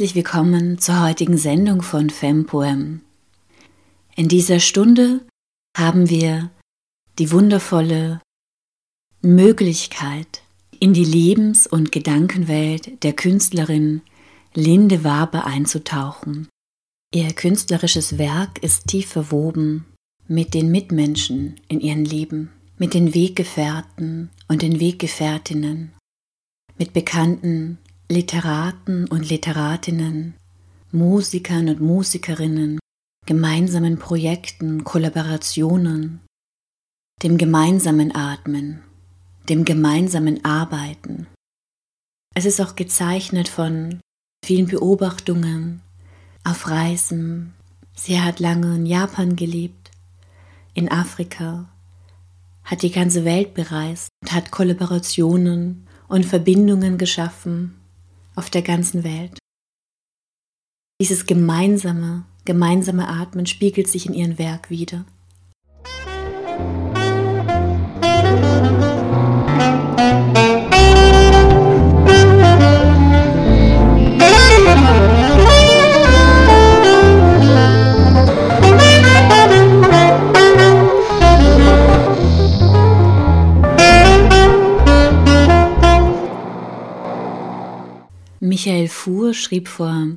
Herzlich willkommen zur heutigen Sendung von FemPoem. In dieser Stunde haben wir die wundervolle Möglichkeit, in die Lebens- und Gedankenwelt der Künstlerin Linde Wabe einzutauchen. Ihr künstlerisches Werk ist tief verwoben mit den Mitmenschen in ihrem Leben, mit den Weggefährten und den Weggefährtinnen, mit bekannten Literaten und Literatinnen, Musikern und Musikerinnen, gemeinsamen Projekten, Kollaborationen, dem gemeinsamen Atmen, dem gemeinsamen Arbeiten. Es ist auch gezeichnet von vielen Beobachtungen auf Reisen. Sie hat lange in Japan gelebt, in Afrika, hat die ganze Welt bereist und hat Kollaborationen und Verbindungen geschaffen auf der ganzen Welt. Dieses gemeinsame, gemeinsame Atmen spiegelt sich in ihrem Werk wider. Michael Fuhr schrieb vor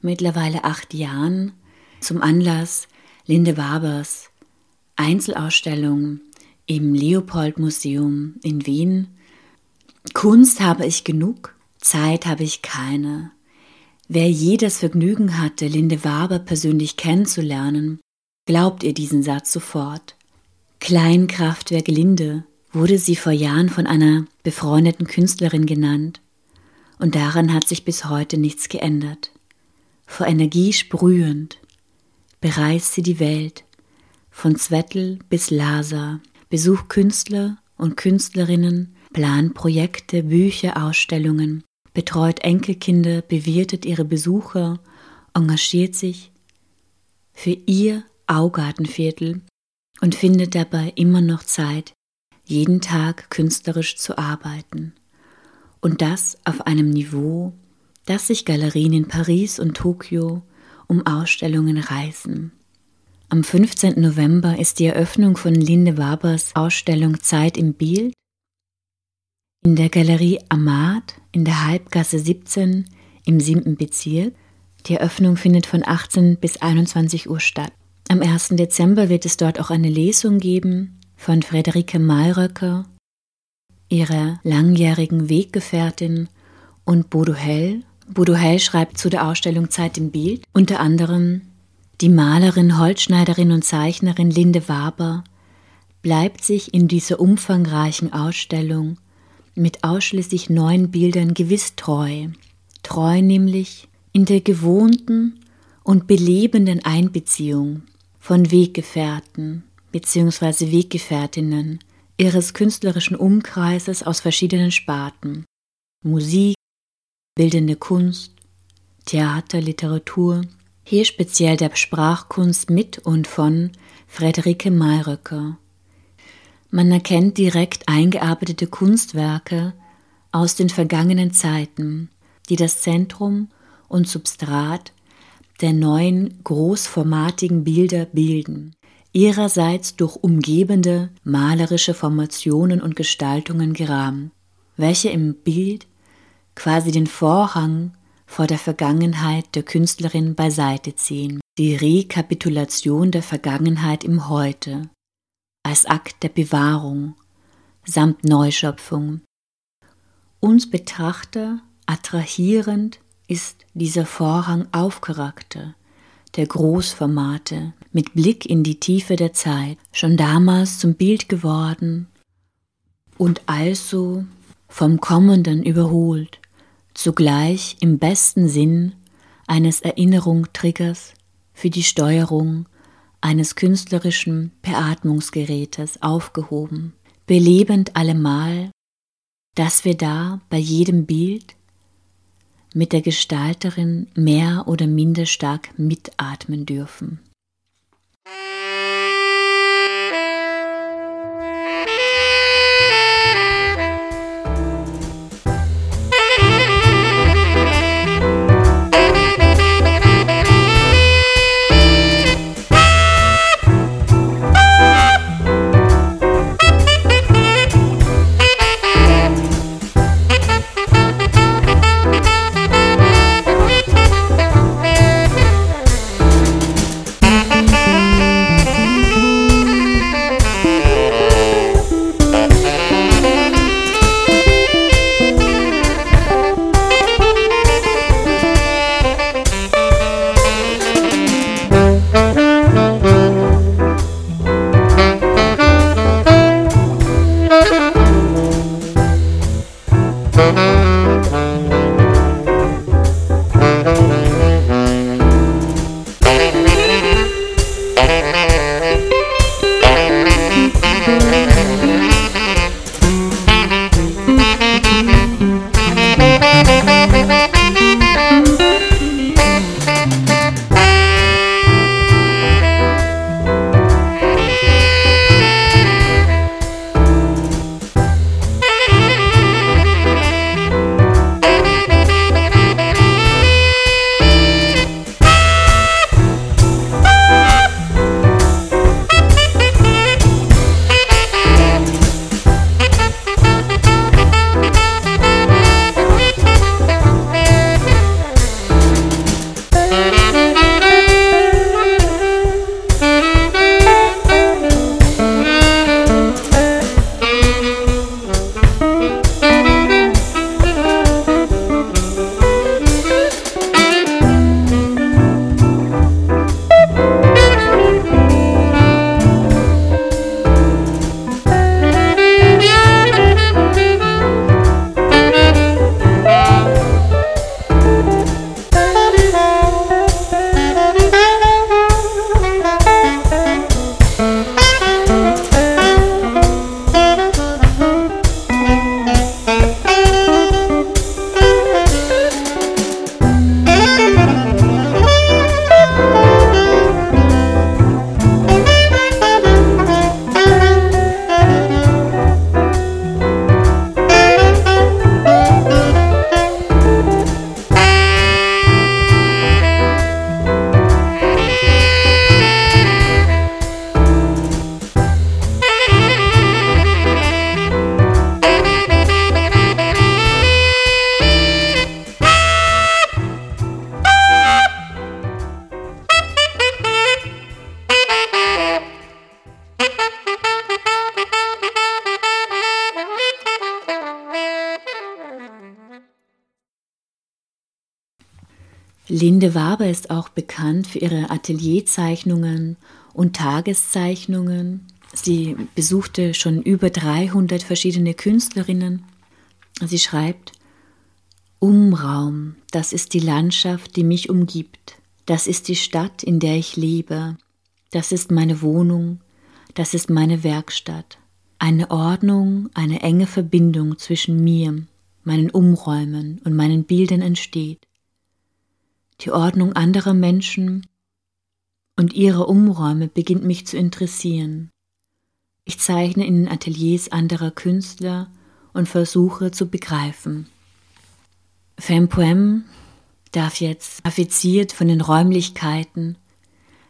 mittlerweile acht Jahren zum Anlass Linde Wabers Einzelausstellung im Leopold Museum in Wien. Kunst habe ich genug, Zeit habe ich keine. Wer je das Vergnügen hatte, Linde Waber persönlich kennenzulernen, glaubt ihr diesen Satz sofort. Kleinkraftwerk Linde wurde sie vor Jahren von einer befreundeten Künstlerin genannt und daran hat sich bis heute nichts geändert. Vor Energie sprühend bereist sie die Welt, von Zwettel bis Lhasa, besucht Künstler und Künstlerinnen, plant Projekte, Bücher, Ausstellungen, betreut Enkelkinder, bewirtet ihre Besucher, engagiert sich für ihr Augartenviertel und findet dabei immer noch Zeit, jeden Tag künstlerisch zu arbeiten und das auf einem Niveau, dass sich Galerien in Paris und Tokio um Ausstellungen reißen. Am 15. November ist die Eröffnung von Linde Wabers Ausstellung Zeit im Bild in der Galerie Amat in der Halbgasse 17 im 7. Bezirk. Die Eröffnung findet von 18 bis 21 Uhr statt. Am 1. Dezember wird es dort auch eine Lesung geben von Frederike Malröcker ihrer langjährigen Weggefährtin und Bodo Hell. Bodo Hell schreibt zu der Ausstellung Zeit im Bild unter anderem die Malerin, Holzschneiderin und Zeichnerin Linde Waber bleibt sich in dieser umfangreichen Ausstellung mit ausschließlich neun Bildern gewiss treu, treu nämlich in der gewohnten und belebenden Einbeziehung von Weggefährten bzw. Weggefährtinnen ihres künstlerischen Umkreises aus verschiedenen Sparten. Musik, bildende Kunst, Theater, Literatur, hier speziell der Sprachkunst mit und von Friederike Mayröcker. Man erkennt direkt eingearbeitete Kunstwerke aus den vergangenen Zeiten, die das Zentrum und Substrat der neuen großformatigen Bilder bilden ihrerseits durch umgebende malerische Formationen und Gestaltungen gerahmt, welche im Bild quasi den Vorhang vor der Vergangenheit der Künstlerin beiseite ziehen, die Rekapitulation der Vergangenheit im Heute, als Akt der Bewahrung samt Neuschöpfung. Uns Betrachter attrahierend ist dieser Vorhang Aufcharakter, der Großformate mit Blick in die Tiefe der Zeit, schon damals zum Bild geworden und also vom Kommenden überholt, zugleich im besten Sinn eines Erinnerungtriggers für die Steuerung eines künstlerischen Beatmungsgerätes aufgehoben, belebend allemal, dass wir da bei jedem Bild mit der Gestalterin mehr oder minder stark mitatmen dürfen. Für ihre Atelierzeichnungen und Tageszeichnungen. Sie besuchte schon über 300 verschiedene Künstlerinnen. Sie schreibt, Umraum, das ist die Landschaft, die mich umgibt. Das ist die Stadt, in der ich lebe. Das ist meine Wohnung. Das ist meine Werkstatt. Eine Ordnung, eine enge Verbindung zwischen mir, meinen Umräumen und meinen Bildern entsteht. Die Ordnung anderer Menschen und ihre Umräume beginnt mich zu interessieren. Ich zeichne in den Ateliers anderer Künstler und versuche zu begreifen. Femme Poem darf jetzt affiziert von den Räumlichkeiten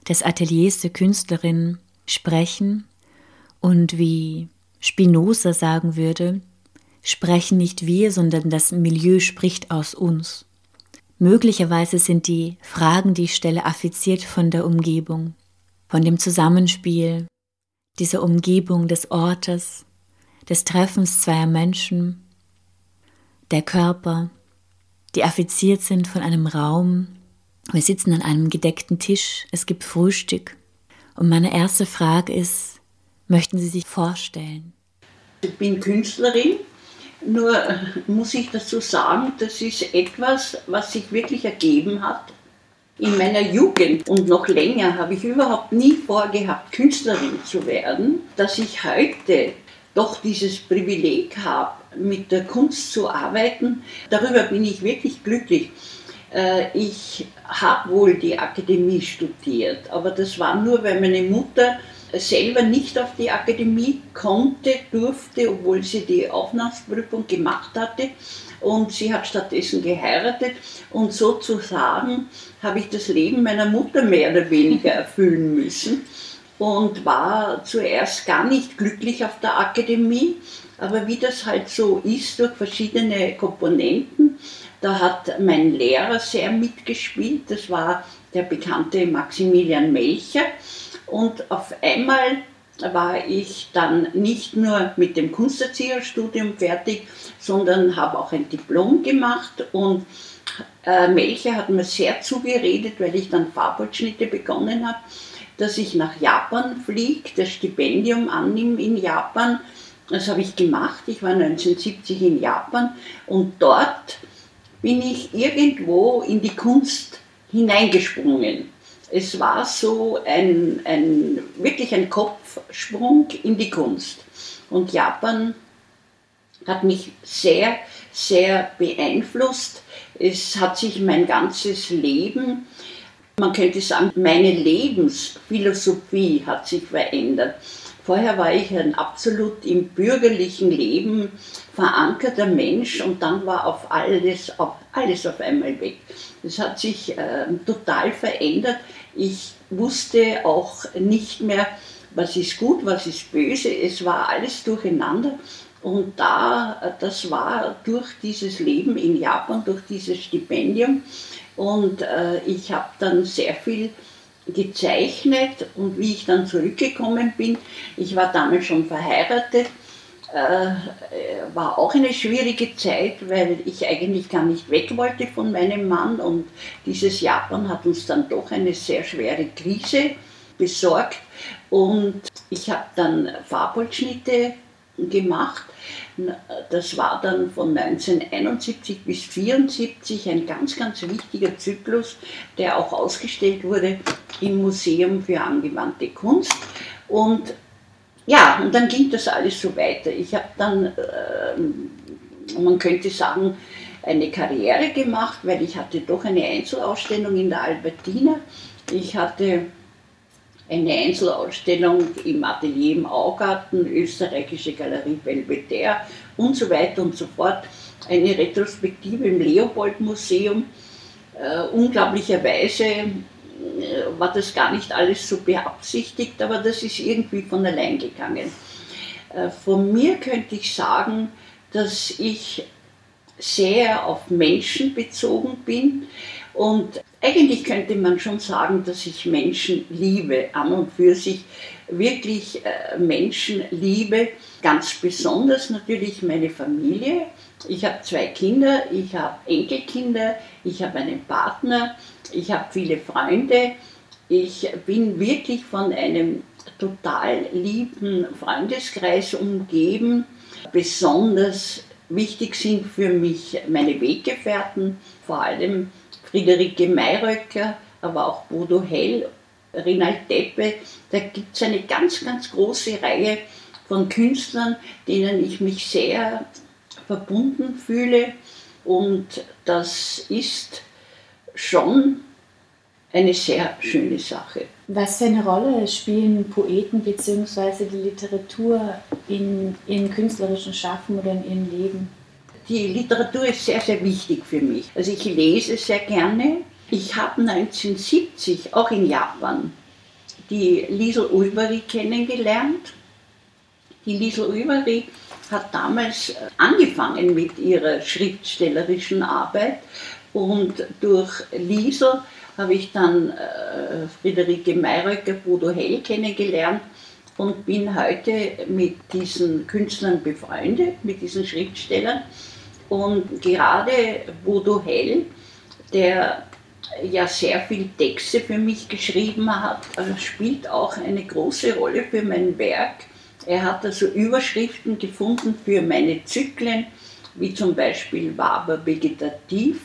des Ateliers der Künstlerin sprechen und wie Spinoza sagen würde, sprechen nicht wir, sondern das Milieu spricht aus uns. Möglicherweise sind die Fragen, die ich stelle, affiziert von der Umgebung, von dem Zusammenspiel dieser Umgebung des Ortes, des Treffens zweier Menschen, der Körper, die affiziert sind von einem Raum. Wir sitzen an einem gedeckten Tisch, es gibt Frühstück. Und meine erste Frage ist, möchten Sie sich vorstellen? Ich bin Künstlerin nur muss ich dazu sagen, das ist etwas, was sich wirklich ergeben hat. In meiner Jugend und noch länger habe ich überhaupt nie vorgehabt, Künstlerin zu werden. Dass ich heute doch dieses Privileg habe, mit der Kunst zu arbeiten, darüber bin ich wirklich glücklich. Äh, ich habe wohl die Akademie studiert, aber das war nur, weil meine Mutter selber nicht auf die Akademie konnte, durfte, obwohl sie die Aufnahmeprüfung gemacht hatte. Und sie hat stattdessen geheiratet. Und sozusagen habe ich das Leben meiner Mutter mehr oder weniger erfüllen müssen und war zuerst gar nicht glücklich auf der Akademie. Aber wie das halt so ist, durch verschiedene Komponenten, da hat mein Lehrer sehr mitgespielt. Das war der bekannte Maximilian Melcher. Und auf einmal war ich dann nicht nur mit dem Kunsterzieherstudium fertig, sondern habe auch ein Diplom gemacht und äh, Melcher hat mir sehr zugeredet, weil ich dann Farbholzschnitte begonnen habe, dass ich nach Japan fliege, das Stipendium annehme in Japan. Das habe ich gemacht. Ich war 1970 in Japan und dort bin ich irgendwo in die Kunst hineingesprungen. Es war so ein, ein, wirklich ein Kopfsprung in die Kunst. Und Japan hat mich sehr, sehr beeinflusst. Es hat sich mein ganzes Leben, man könnte sagen, meine Lebensphilosophie hat sich verändert. Vorher war ich ein absolut im bürgerlichen Leben verankerter Mensch und dann war auf alles, auf alles auf einmal weg. Es hat sich äh, total verändert. Ich wusste auch nicht mehr, was ist gut, was ist böse. Es war alles durcheinander. Und da, das war durch dieses Leben in Japan, durch dieses Stipendium. Und äh, ich habe dann sehr viel gezeichnet und wie ich dann zurückgekommen bin, ich war damals schon verheiratet, äh, war auch eine schwierige Zeit, weil ich eigentlich gar nicht weg wollte von meinem Mann und dieses Japan hat uns dann doch eine sehr schwere Krise besorgt und ich habe dann Farbholzschnitte gemacht. Das war dann von 1971 bis 1974 ein ganz, ganz wichtiger Zyklus, der auch ausgestellt wurde im Museum für angewandte Kunst. Und ja, und dann ging das alles so weiter. Ich habe dann, äh, man könnte sagen, eine Karriere gemacht, weil ich hatte doch eine Einzelausstellung in der Albertina. Ich hatte eine Einzelausstellung im Atelier im Augarten, österreichische Galerie Belvedere und so weiter und so fort. Eine Retrospektive im Leopold-Museum. Äh, unglaublicherweise war das gar nicht alles so beabsichtigt, aber das ist irgendwie von allein gegangen. Äh, von mir könnte ich sagen, dass ich sehr auf Menschen bezogen bin und eigentlich könnte man schon sagen, dass ich Menschen liebe, an und für sich wirklich äh, Menschen liebe, ganz besonders natürlich meine Familie, Ich habe zwei Kinder, ich habe Enkelkinder, ich habe einen Partner, ich habe viele Freunde. Ich bin wirklich von einem total lieben Freundeskreis umgeben. Besonders wichtig sind für mich meine Weggefährten, vor allem Friederike Mayröcker, aber auch Bodo Hell, Rinald Deppe. Da gibt es eine ganz, ganz große Reihe von Künstlern, denen ich mich sehr verbunden fühle. Und das ist schon eine sehr schöne Sache. Was für eine Rolle spielen Poeten bzw. die Literatur in ihrem künstlerischen Schaffen oder in ihrem Leben? Die Literatur ist sehr, sehr wichtig für mich. Also ich lese sehr gerne. Ich habe 1970 auch in Japan die Liesel Ulveri kennengelernt. Die Liesel Ulveri hat damals angefangen mit ihrer schriftstellerischen Arbeit und durch Liesel habe ich dann äh, Friederike Mayröcker, Bodo Hell kennengelernt und bin heute mit diesen Künstlern befreundet, mit diesen Schriftstellern. Und gerade Bodo Hell, der ja sehr viel Texte für mich geschrieben hat, äh, spielt auch eine große Rolle für mein Werk. Er hat also Überschriften gefunden für meine Zyklen, wie zum Beispiel Waber Vegetativ.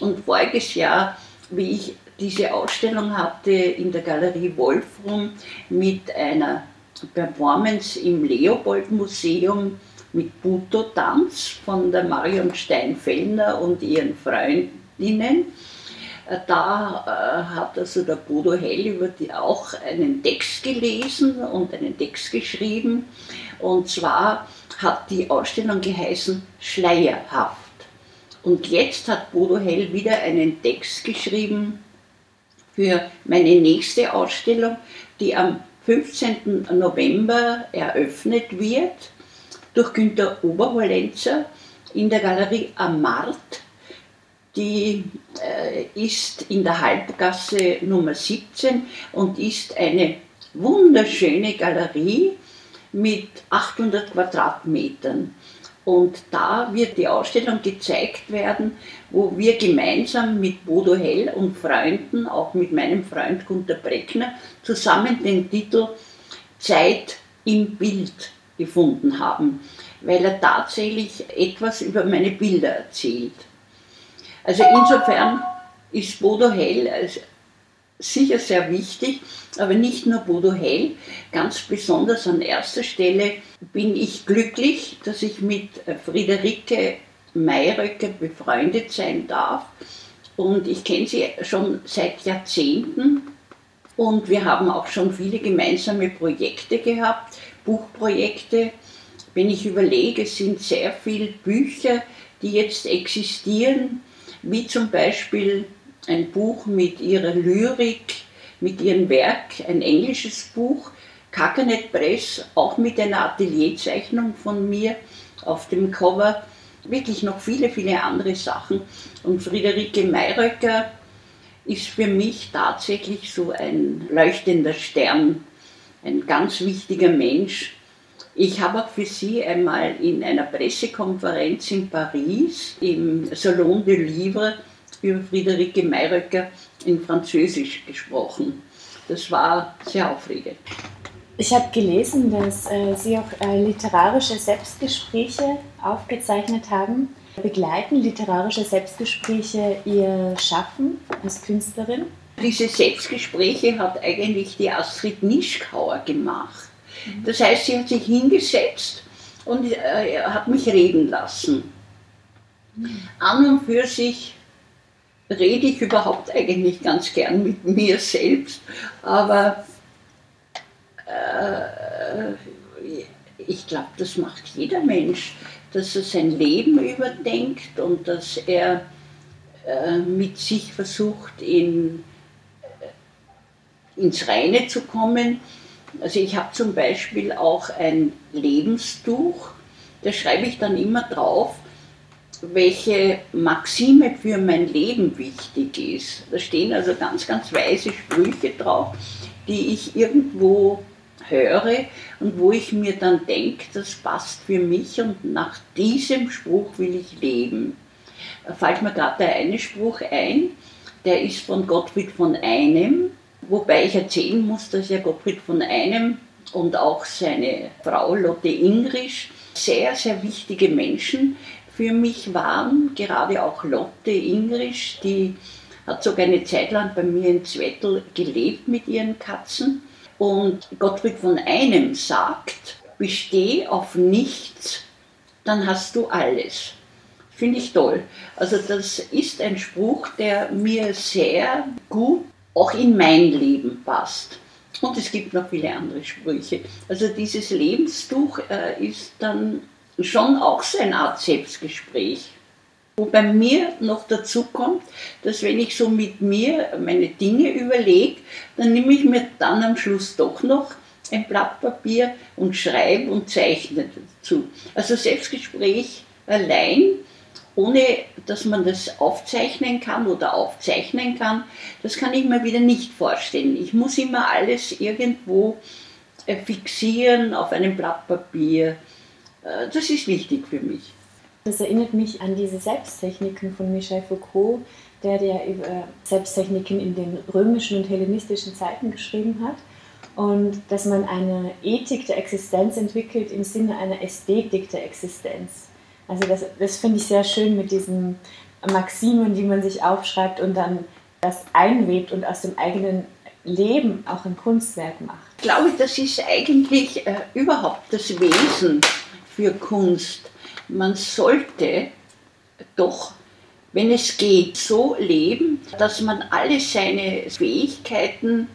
Und voriges Jahr, wie ich diese Ausstellung hatte in der Galerie Wolfram mit einer Performance im Leopold Museum mit Buto-Tanz von der Marion Steinfellner und ihren Freundinnen. Da äh, hat also der Bodo Hell über die auch einen Text gelesen und einen Text geschrieben. Und zwar hat die Ausstellung geheißen Schleierhaft. Und jetzt hat Bodo Hell wieder einen Text geschrieben, für meine nächste Ausstellung, die am 15. November eröffnet wird durch Günter Oberhollenzer in der Galerie Amart. Die äh, ist in der Halbgasse Nummer 17 und ist eine wunderschöne Galerie mit 800 Quadratmetern. Und da wird die Ausstellung gezeigt werden, wo wir gemeinsam mit Bodo Hell und Freunden, auch mit meinem Freund Gunter Breckner, zusammen den Titel Zeit im Bild gefunden haben, weil er tatsächlich etwas über meine Bilder erzählt. Also insofern ist Bodo Hell sicher sehr wichtig, aber nicht nur Bodo Hell. Ganz besonders an erster Stelle bin ich glücklich, dass ich mit Friederike Mayröcker befreundet sein darf. Und ich kenne sie schon seit Jahrzehnten. Und wir haben auch schon viele gemeinsame Projekte gehabt, Buchprojekte. Wenn ich überlege, es sind sehr viele Bücher, die jetzt existieren, wie zum Beispiel ein Buch mit ihrer Lyrik, mit ihrem Werk, ein englisches Buch, Kakanet Press, auch mit einer Atelierzeichnung von mir auf dem Cover. Wirklich noch viele, viele andere Sachen. Und Friederike Mayröcker ist für mich tatsächlich so ein leuchtender Stern, ein ganz wichtiger Mensch. Ich habe auch für sie einmal in einer Pressekonferenz in Paris im Salon de Livre über Friederike Mayröcker in Französisch gesprochen. Das war sehr aufregend. Ich habe gelesen, dass äh, Sie auch äh, literarische Selbstgespräche aufgezeichnet haben. Begleiten literarische Selbstgespräche Ihr Schaffen als Künstlerin? Diese Selbstgespräche hat eigentlich die Astrid Nischkauer gemacht. Das heißt, sie hat sich hingesetzt und äh, hat mich reden lassen. An und für sich rede ich überhaupt eigentlich ganz gern mit mir selbst, aber äh, ich glaube, das macht jeder Mensch, dass er sein Leben überdenkt und dass er äh, mit sich versucht, in, ins Reine zu kommen. Also ich habe zum Beispiel auch ein Lebenstuch, da schreibe ich dann immer drauf, welche Maxime für mein Leben wichtig ist. Da stehen also ganz, ganz weise Sprüche drauf, die ich irgendwo höre und wo ich mir dann denke, das passt für mich und nach diesem Spruch will ich leben. Da fällt mir gerade der eine Spruch ein, der ist von Gottfried von Einem, wobei ich erzählen muss, dass ja Gottfried von Einem und auch seine Frau Lotte Ingrisch sehr, sehr wichtige Menschen für mich waren, gerade auch Lotte Ingrisch, die hat sogar eine Zeit lang bei mir in Zwettel gelebt mit ihren Katzen. Und Gottfried von Einem sagt, besteh auf nichts, dann hast du alles. Finde ich toll. Also das ist ein Spruch, der mir sehr gut auch in mein Leben passt. Und es gibt noch viele andere Sprüche. Also dieses Lebenstuch äh, ist dann schon auch so eine Art Selbstgespräch. Wo bei mir noch dazu kommt, dass wenn ich so mit mir meine Dinge überlege, dann nehme ich mir dann am Schluss doch noch ein Blatt Papier und schreibe und zeichne dazu. Also Selbstgespräch allein, ohne dass man das aufzeichnen kann oder aufzeichnen kann, das kann ich mir wieder nicht vorstellen. Ich muss immer alles irgendwo äh, fixieren auf einem Blatt Papier. Äh, das ist wichtig für mich. Das erinnert mich an diese Selbsttechniken von Michel Foucault, der der über Selbsttechniken in den römischen und hellenistischen Zeiten geschrieben hat. Und dass man eine Ethik der Existenz entwickelt im Sinne einer Ästhetik der Existenz. Also das, das finde ich sehr schön mit diesen Maximen, die man sich aufschreibt und dann das einwebt und aus dem eigenen Leben auch ein Kunstwerk macht. Ich glaube, das ist eigentlich äh, überhaupt das Wesen für Kunst man sollte doch, wenn es geht, so leben, dass man alle seine Fähigkeiten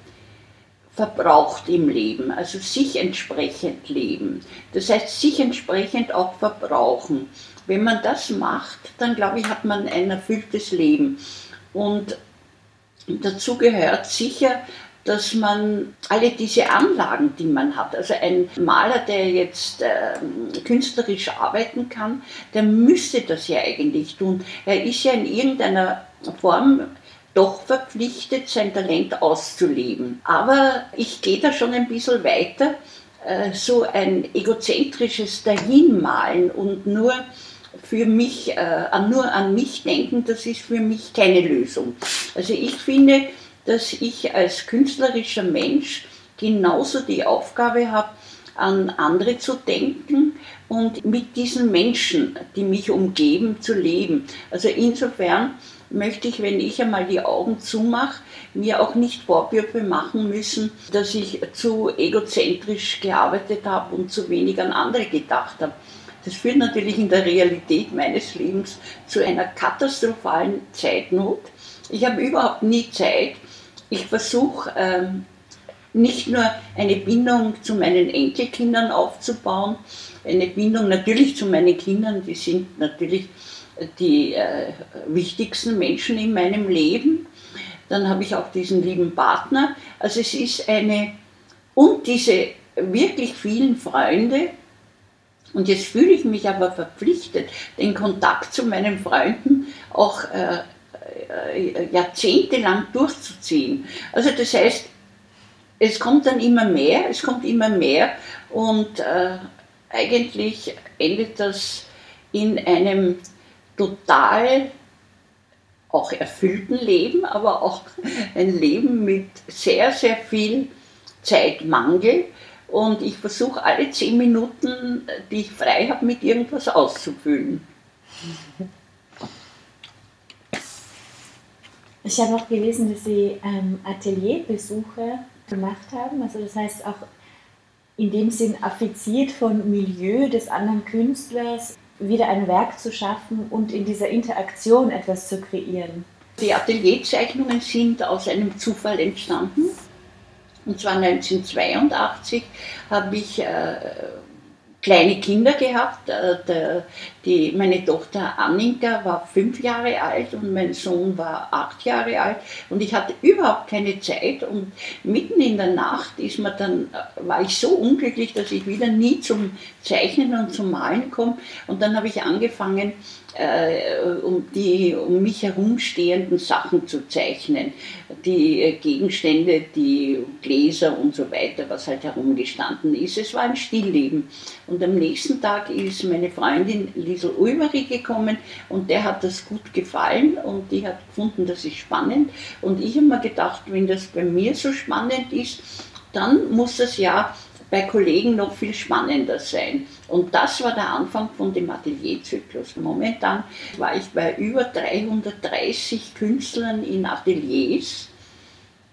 verbraucht im Leben, also sich entsprechend leben. Das heißt, sich entsprechend auch verbrauchen. Wenn man das macht, dann glaube ich, hat man ein erfülltes Leben. Und dazu gehört sicher dass man alle diese Anlagen, die man hat, also ein Maler, der jetzt äh, künstlerisch arbeiten kann, der müsste das ja eigentlich tun. Er ist ja in irgendeiner Form doch verpflichtet, sein Talent auszuleben. Aber ich gehe da schon ein bisschen weiter. Äh, so ein egozentrisches Dahinmalen und nur für mich, äh, nur an mich denken, das ist für mich keine Lösung. Also ich finde, dass ich als künstlerischer Mensch genauso die Aufgabe habe, an andere zu denken und mit diesen Menschen, die mich umgeben, zu leben. Also insofern möchte ich, wenn ich einmal die Augen zumache, mir auch nicht Vorwürfe machen müssen, dass ich zu egozentrisch gearbeitet habe und zu wenig an andere gedacht habe. Das führt natürlich in der Realität meines Lebens zu einer katastrophalen Zeitnot. Ich habe überhaupt nie Zeit, ich versuche ähm, nicht nur eine Bindung zu meinen Enkelkindern aufzubauen, eine Bindung natürlich zu meinen Kindern, die sind natürlich die äh, wichtigsten Menschen in meinem Leben. Dann habe ich auch diesen lieben Partner. Also es ist eine, und diese wirklich vielen Freunde, und jetzt fühle ich mich aber verpflichtet, den Kontakt zu meinen Freunden auch äh, jahrzehntelang durchzuziehen. Also das heißt, es kommt dann immer mehr, es kommt immer mehr und äh, eigentlich endet das in einem total auch erfüllten Leben, aber auch ein Leben mit sehr, sehr viel Zeitmangel. Und ich versuche alle zehn Minuten, die ich frei habe, mit irgendwas auszufüllen. Ich habe auch gelesen, dass Sie ähm, Atelierbesuche gemacht haben. Also das heißt auch in dem Sinn affiziert von Milieu des anderen Künstlers wieder ein Werk zu schaffen und in dieser Interaktion etwas zu kreieren. Die Atelierzeichnungen sind aus einem Zufall entstanden. Und zwar 1982 habe ich äh, kleine Kinder gehabt. Äh, die, meine Tochter Annika war fünf Jahre alt und mein Sohn war acht Jahre alt und ich hatte überhaupt keine Zeit und mitten in der Nacht ist mir dann, äh, war ich so unglücklich, dass ich wieder nie zum Zeichnen und zum Malen komme und dann habe ich angefangen, äh, um die um mich herumstehenden Sachen zu zeichnen. Die äh, Gegenstände, die Gläser und so weiter, was halt herumgestanden ist. Es war ein Stillleben. Und am nächsten Tag ist meine Freundin Liesel Ulmeri gekommen und der hat das gut gefallen und die hat gefunden, das ist spannend. Und ich habe mir gedacht, wenn das bei mir so spannend ist, dann muss das ja bei Kollegen noch viel spannender sein. Und das war der Anfang von dem Atelierzyklus. Momentan war ich bei über 330 Künstlern in Ateliers,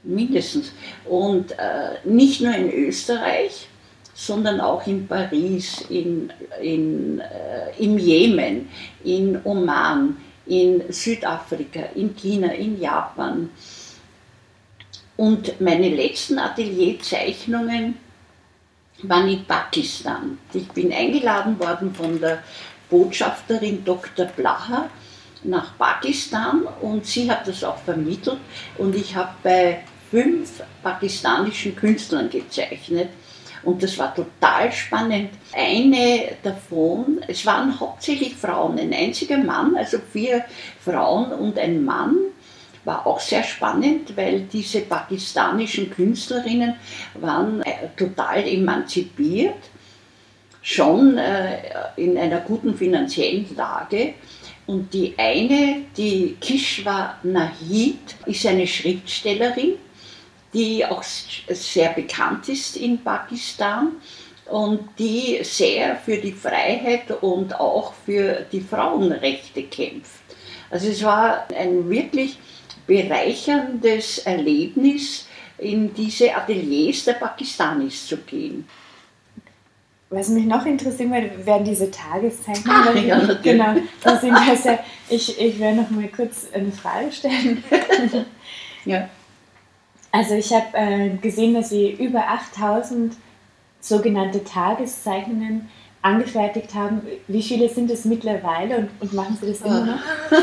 mindestens. Und äh, nicht nur in Österreich, sondern auch in Paris, in, in, äh, im Jemen, in Oman, in Südafrika, in China, in Japan. Und meine letzten Atelierzeichnungen waren in Pakistan. Ich bin eingeladen worden von der Botschafterin Dr. Blacher nach Pakistan und sie hat das auch vermittelt und ich habe bei fünf pakistanischen Künstlern gezeichnet und das war total spannend. Eine davon, es waren hauptsächlich Frauen, ein einziger Mann, also vier Frauen und ein Mann war auch sehr spannend, weil diese pakistanischen Künstlerinnen waren äh, total emanzipiert, schon äh, in einer guten finanziellen Lage. Und die eine, die Kishwa Nahid, ist eine Schriftstellerin, die auch sehr bekannt ist in Pakistan und die sehr für die Freiheit und auch für die Frauenrechte kämpft. Also es war ein wirklich bereicherndes Erlebnis, in diese Ateliers der Pakistanis zu gehen. Was mich noch interessiert, werden diese Tageszeichnungen. Ah, ja, natürlich. Genau, das sind also, ich, ich werde noch mal kurz eine Frage stellen. ja. Also ich habe äh, gesehen, dass Sie über 8000 sogenannte Tageszeichnungen angefertigt haben. Wie viele sind es mittlerweile und, und machen Sie das immer noch?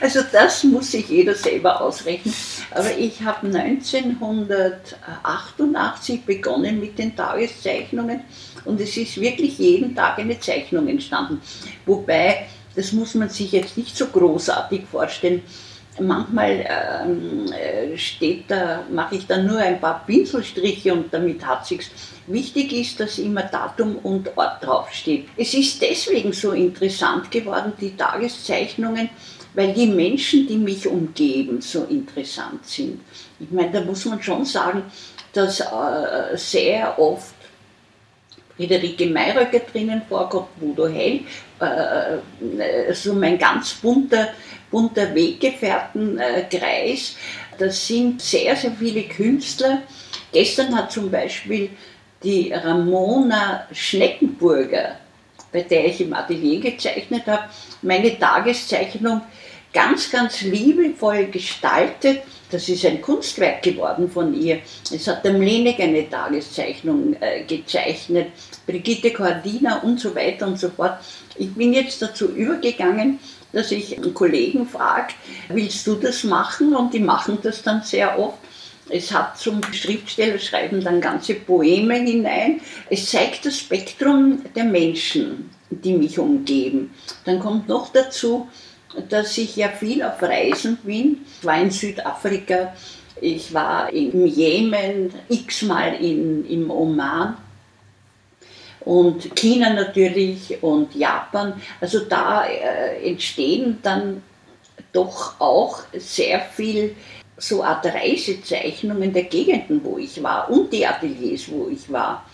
Also das muss sich jeder selber ausrechnen. Aber ich habe 1988 begonnen mit den Tageszeichnungen und es ist wirklich jeden Tag eine Zeichnung entstanden. Wobei, das muss man sich jetzt nicht so großartig vorstellen. Manchmal ähm, äh, steht da, mache ich dann nur ein paar Pinselstriche und damit hat sich's. Wichtig ist, dass immer Datum und Ort draufsteht. Es ist deswegen so interessant geworden, die Tageszeichnungen, weil die Menschen, die mich umgeben, so interessant sind. Ich meine, da muss man schon sagen, dass äh, sehr oft Friederike Mayröcker drinnen vorkommt, Bodo Hell, äh, so mein ganz bunter, bunter Weggefährtenkreis. Das sind sehr, sehr viele Künstler. Gestern hat zum Beispiel die Ramona Schneckenburger, bei der ich im Atelier gezeichnet habe, meine Tageszeichnung ganz, ganz liebevoll gestaltet. Das ist ein Kunstwerk geworden von ihr. Es hat der Mlenek eine Tageszeichnung äh, gezeichnet, Brigitte Cordina und so weiter und so fort. Ich bin jetzt dazu übergegangen, dass ich einen Kollegen frage, willst du das machen? Und die machen das dann sehr oft. Es hat zum Schriftstellerschreiben dann ganze Poeme hinein. Es zeigt das Spektrum der Menschen, die mich umgeben. Dann kommt noch dazu, dass ich ja viel auf Reisen bin. Ich war in Südafrika, ich war im Jemen, x-mal im Oman und China natürlich und Japan. Also da äh, entstehen dann doch auch sehr viel so Art Reisezeichnungen der Gegenden, wo ich war und die Ateliers, wo ich war.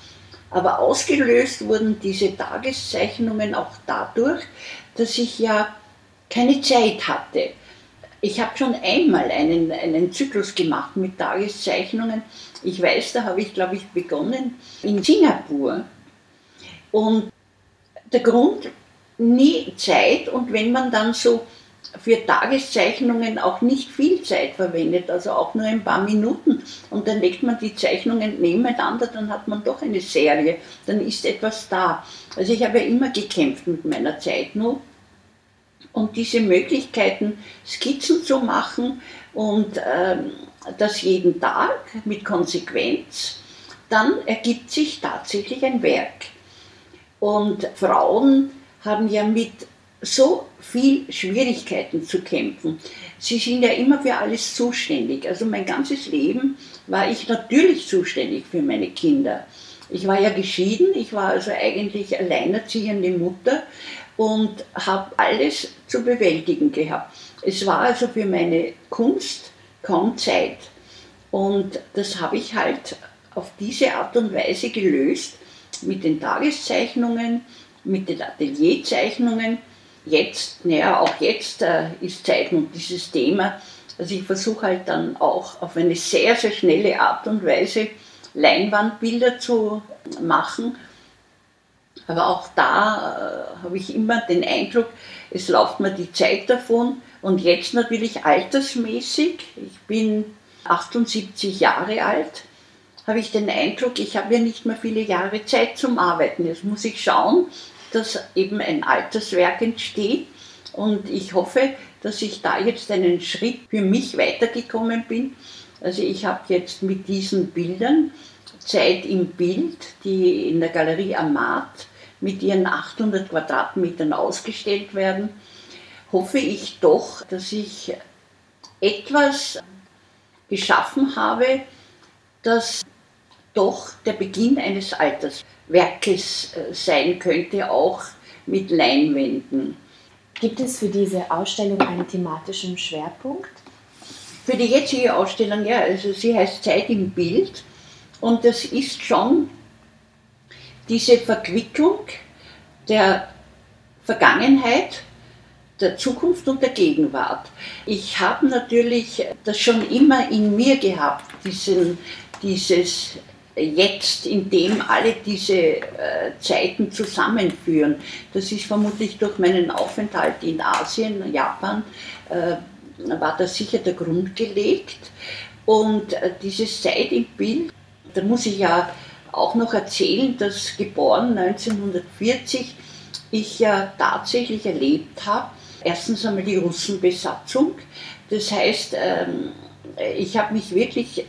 Aber ausgelöst wurden diese Tageszeichnungen auch dadurch, dass ich ja keine Zeit hatte. Ich habe schon einmal einen, einen Zyklus gemacht mit Tageszeichnungen. Ich weiß, da habe ich, glaube ich, begonnen in Singapur. Und der Grund, nie Zeit und wenn man dann so für Tageszeichnungen auch nicht viel Zeit verwendet, also auch nur ein paar Minuten. Und dann legt man die Zeichnungen nebeneinander, dann hat man doch eine Serie, dann ist etwas da. Also ich habe ja immer gekämpft mit meiner Zeitnot und diese Möglichkeiten, Skizzen zu machen und ähm, das jeden Tag mit Konsequenz, dann ergibt sich tatsächlich ein Werk. Und Frauen haben ja mit so viel Schwierigkeiten zu kämpfen. Sie sind ja immer für alles zuständig. Also mein ganzes Leben war ich natürlich zuständig für meine Kinder. Ich war ja geschieden, ich war also eigentlich alleinerziehende Mutter und habe alles zu bewältigen gehabt. Es war also für meine Kunst kaum Zeit. Und das habe ich halt auf diese Art und Weise gelöst, mit den Tageszeichnungen, mit den Atelierzeichnungen. Jetzt, naja, auch jetzt äh, ist Zeichnung dieses Thema. Also ich versuche halt dann auch auf eine sehr, sehr schnelle Art und Weise Leinwandbilder zu machen. Aber auch da äh, habe ich immer den Eindruck, es läuft mir die Zeit davon. Und jetzt natürlich altersmäßig, ich bin 78 Jahre alt, habe ich den Eindruck, ich habe ja nicht mehr viele Jahre Zeit zum Arbeiten. Jetzt muss ich schauen, dass eben ein Alterswerk entsteht. Und ich hoffe, dass ich da jetzt einen Schritt für mich weitergekommen bin. Also ich habe jetzt mit diesen Bildern Zeit im Bild, die in der Galerie Amat mit ihren 800 Quadratmetern ausgestellt werden, hoffe ich doch, dass ich etwas geschaffen habe, das doch der Beginn eines Alterswerkes äh, sein könnte, auch mit Leinwänden. Gibt es für diese Ausstellung einen thematischen Schwerpunkt? Für die jetzige Ausstellung, ja, also sie heißt Zeit im Bild und das ist schon diese Verquickung der Vergangenheit, der Zukunft und der Gegenwart. Ich habe natürlich das schon immer in mir gehabt, diesen, dieses Jetzt, in dem alle diese äh, Zeiten zusammenführen. Das ist vermutlich durch meinen Aufenthalt in Asien, Japan, äh, war da sicher der Grund gelegt. Und äh, dieses Zeit im Bild, da muss ich ja auch noch erzählen, dass geboren 1940 ich ja tatsächlich erlebt habe, erstens einmal die Russenbesatzung. Das heißt, ähm, ich habe mich wirklich,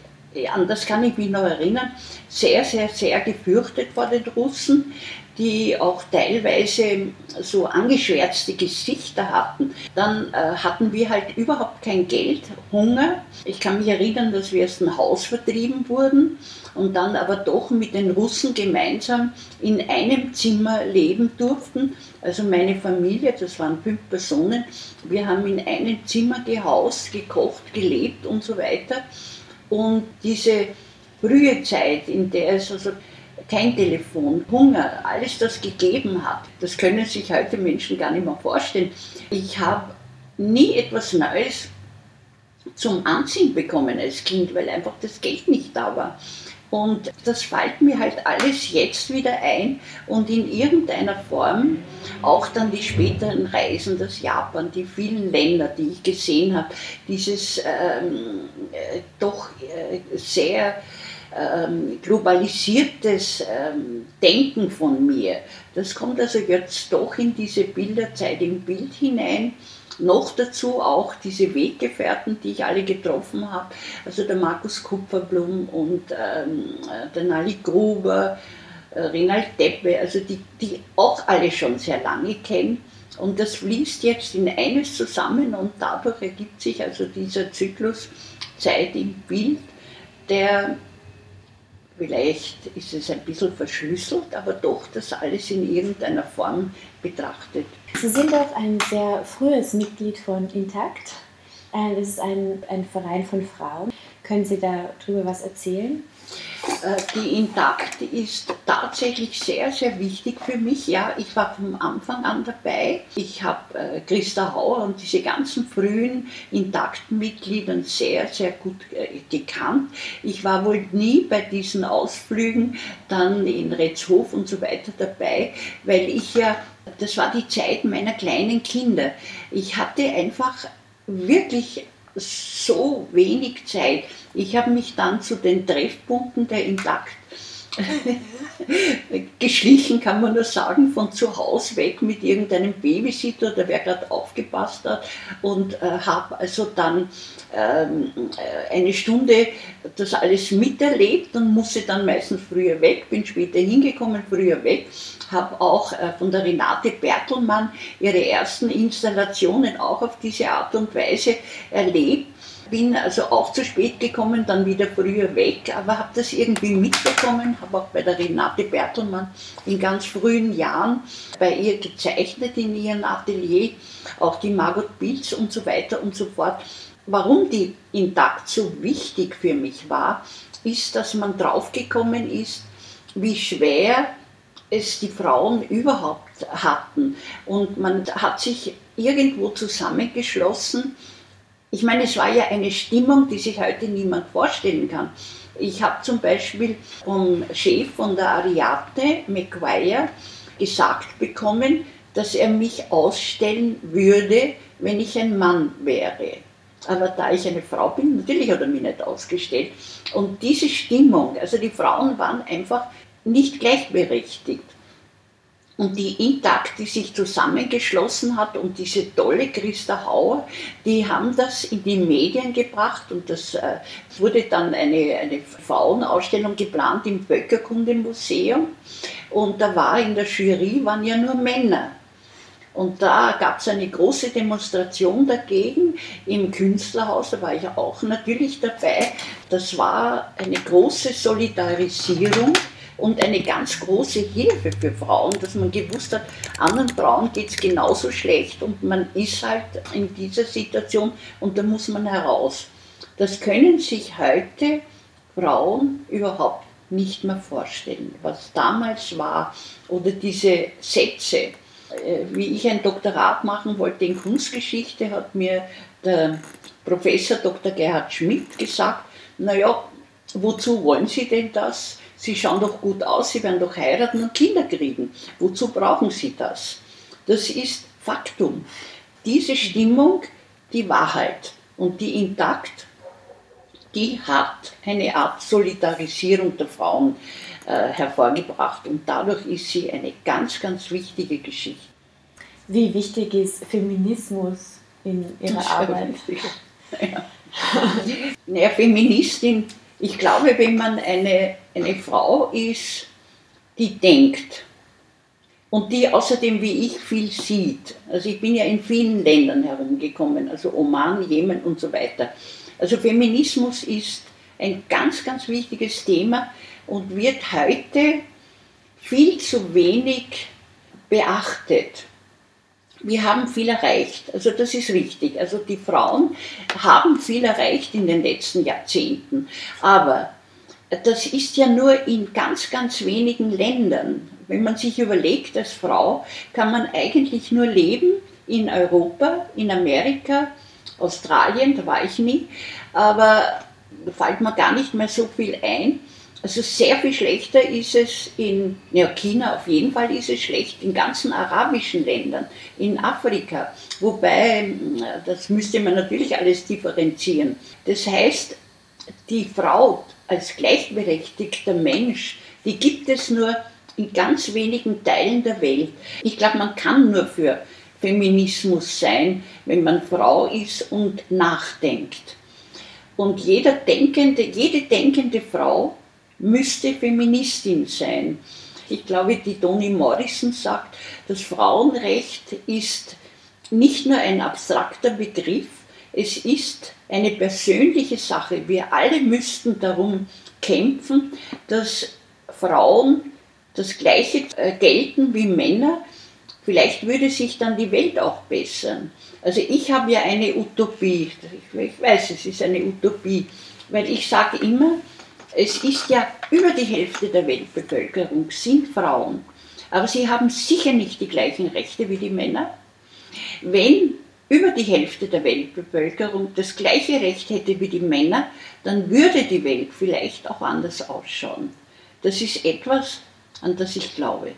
an das kann ich mich noch erinnern, sehr, sehr, sehr gefürchtet vor den Russen die auch teilweise so angeschwärzte Gesichter hatten. Dann äh, hatten wir halt überhaupt kein Geld, Hunger. Ich kann mich erinnern, dass wir aus dem Haus vertrieben wurden und dann aber doch mit den Russen gemeinsam in einem Zimmer leben durften. Also meine Familie, das waren fünf Personen, wir haben in einem Zimmer gehaust, gekocht, gelebt und so weiter. Und diese Brühezeit, in der es also kein Telefon, Hunger, alles das gegeben hat, das können sich heute Menschen gar nicht mehr vorstellen. Ich habe nie etwas Neues zum Anziehen bekommen als Kind, weil einfach das Geld nicht da war. Und das fällt mir halt alles jetzt wieder ein und in irgendeiner Form auch dann die späteren Reisen, das Japan, die vielen Länder, die ich gesehen habe, dieses ähm, äh, doch äh, sehr ähm, globalisiertes ähm, Denken von mir. Das kommt also jetzt doch in diese Bilderzeit im Bild hinein. Noch dazu auch diese Weggefährten, die ich alle getroffen habe, also der Markus Kupferblum und ähm, der Nali Gruber, äh, Renald Deppe, also die, die auch alle schon sehr lange kennen. Und das fließt jetzt in eines zusammen und dadurch ergibt sich also dieser Zyklus Zeit im Bild, der Vielleicht ist es ein bisschen verschlüsselt, aber doch das alles in irgendeiner Form betrachtet. Sie sind auch ein sehr frühes Mitglied von Intakt. Äh, das ist ein, ein Verein von Frauen. Können Sie darüber was erzählen? Äh, die Intakt ist tatsächlich sehr, sehr wichtig für mich. Ja, ich war vom Anfang an dabei. Ich habe äh, Christa Hauer und diese ganzen frühen Intakt-Mitgliedern sehr, sehr gut äh, gekannt. Ich war wohl nie bei diesen Ausflügen dann in Retzhof und so weiter dabei, weil ich ja, das war die Zeit meiner kleinen Kinder. Ich hatte einfach wirklich so wenig Zeit. Ich habe mich dann zu den Treffpunkten der Intakt geschlichen, kann man nur sagen, von zu Hause weg mit irgendeinem Babysitter, der wer gerade aufgepasst hat. Und äh, habe also dann ähm, äh, eine Stunde das alles miterlebt und musste dann meistens früher weg, bin später hingekommen, früher weg, habe auch äh, von der Renate Bertelmann ihre ersten Installationen auch auf diese Art und Weise erlebt bin also auch zu spät gekommen, dann wieder früher weg, aber habe das irgendwie mitbekommen, habe auch bei der Renate Bertelmann in ganz frühen Jahren bei ihr gezeichnet in ihrem Atelier, auch die Margot Pilz und so weiter und so fort. Warum die intakt so wichtig für mich war, ist, dass man draufgekommen ist, wie schwer es die Frauen überhaupt hatten. Und man hat sich irgendwo zusammengeschlossen, ich meine, es war ja eine Stimmung, die sich heute niemand vorstellen kann. Ich habe zum Beispiel vom Chef von der Ariadne, McGuire, gesagt bekommen, dass er mich ausstellen würde, wenn ich ein Mann wäre. Aber da ich eine Frau bin, natürlich hat er mich nicht ausgestellt. Und diese Stimmung, also die Frauen waren einfach nicht gleichberechtigt. Und die Intakt, die sich zusammengeschlossen hat und diese tolle Christa Hauer, die haben das in die Medien gebracht und das äh, wurde dann eine, eine Frauenausstellung geplant im Völkerkundemuseum und da war in der Jury waren ja nur Männer. Und da gab es eine große Demonstration dagegen im Künstlerhaus, da war ich auch natürlich dabei. Das war eine große Solidarisierung und eine ganz große Hilfe für Frauen, dass man gewusst hat, anderen Frauen geht es genauso schlecht und man ist halt in dieser Situation und da muss man heraus. Das können sich heute Frauen überhaupt nicht mehr vorstellen, was damals war oder diese Sätze. Äh, wie ich ein Doktorat machen wollte in Kunstgeschichte, hat mir der Professor Dr. Gerhard Schmidt gesagt, naja, wozu wollen Sie denn das? Sie schauen doch gut aus, Sie werden doch heiraten und Kinder kriegen. Wozu brauchen Sie das? Das ist Faktum. Diese Stimmung, die Wahrheit und die intakt, die hat eine Art Solidarisierung der Frauen äh, hervorgebracht und dadurch ist sie eine ganz, ganz wichtige Geschichte. Wie wichtig ist Feminismus in Ihrer Arbeit? Ja. naja, Feministin ich glaube, wenn man eine, eine Frau ist, die denkt und die außerdem wie ich viel sieht, also ich bin ja in vielen Ländern herumgekommen, also Oman, Jemen und so weiter. Also Feminismus ist ein ganz, ganz wichtiges Thema und wird heute viel zu wenig beachtet wir haben viel erreicht. Also das ist richtig. Also die Frauen haben viel erreicht in den letzten Jahrzehnten. Aber das ist ja nur in ganz, ganz wenigen Ländern. Wenn man sich überlegt, als Frau kann man eigentlich nur leben in Europa, in Amerika, Australien, da war ich nie, aber da fällt mir gar nicht mehr so viel ein. Also sehr viel schlechter ist es in ja, China, auf jeden Fall ist es schlecht, in ganzen arabischen Ländern, in Afrika. Wobei, das müsste man natürlich alles differenzieren. Das heißt, die Frau als gleichberechtigter Mensch, die gibt es nur in ganz wenigen Teilen der Welt. Ich glaube, man kann nur für Feminismus sein, wenn man Frau ist und nachdenkt. Und jeder denkende, jede denkende Frau müsste Feministin sein. Ich glaube, die Toni Morrison sagt, das Frauenrecht ist nicht nur ein abstrakter Begriff, es ist eine persönliche Sache. Wir alle müssten darum kämpfen, dass Frauen das Gleiche äh, gelten wie Männer. Vielleicht würde sich dann die Welt auch bessern. Also ich habe ja eine Utopie. Ich weiß, es ist eine Utopie, weil ich sage immer, es ist ja über die Hälfte der Weltbevölkerung sind Frauen, aber sie haben sicher nicht die gleichen Rechte wie die Männer. Wenn über die Hälfte der Weltbevölkerung das gleiche Recht hätte wie die Männer, dann würde die Welt vielleicht auch anders ausschauen. Das ist etwas, an das ich glaube.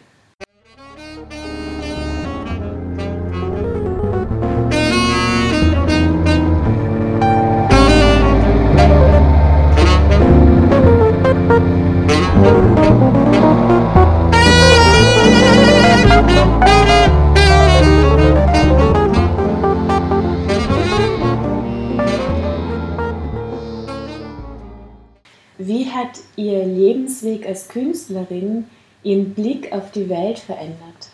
Hat Ihr Lebensweg als Künstlerin Ihren Blick auf die Welt verändert?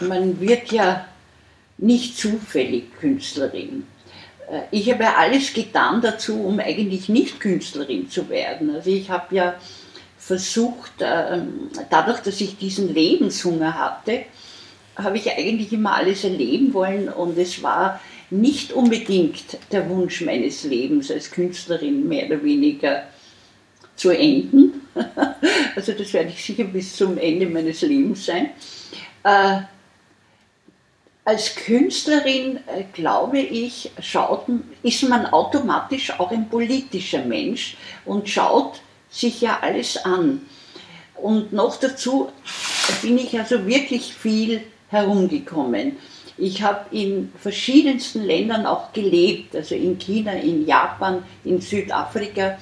Man wird ja nicht zufällig Künstlerin. Äh, ich habe ja alles getan dazu, um eigentlich nicht Künstlerin zu werden. Also ich habe ja versucht, ähm, dadurch, dass ich diesen Lebenshunger hatte, habe ich eigentlich immer alles erleben wollen und es war nicht unbedingt der Wunsch meines Lebens als Künstlerin mehr oder weniger zu enden. Also das werde ich sicher bis zum Ende meines Lebens sein. Äh, als Künstlerin, äh, glaube ich, schaut, ist man automatisch auch ein politischer Mensch und schaut sich ja alles an. Und noch dazu bin ich also wirklich viel herumgekommen. Ich habe in verschiedensten Ländern auch gelebt, also in China, in Japan, in Südafrika.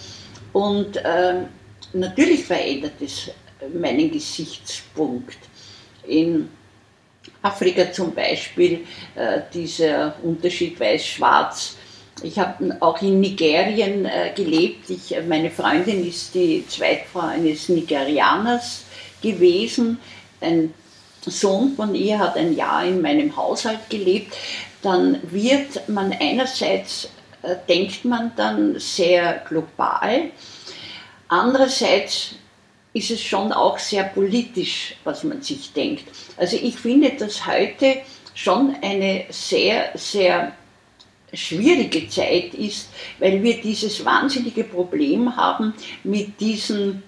Und äh, natürlich verändert es meinen Gesichtspunkt. In Afrika zum Beispiel, äh, dieser Unterschied weiß-schwarz. Ich habe auch in Nigerien äh, gelebt. Ich, meine Freundin ist die Zweitfrau eines Nigerianers gewesen. Ein Sohn von ihr hat ein Jahr in meinem Haushalt gelebt. Dann wird man einerseits, äh, denkt man dann sehr global, andererseits ist es schon auch sehr politisch, was man sich denkt. Also ich finde, dass heute schon eine sehr, sehr schwierige Zeit ist, weil wir dieses wahnsinnige Problem haben mit diesen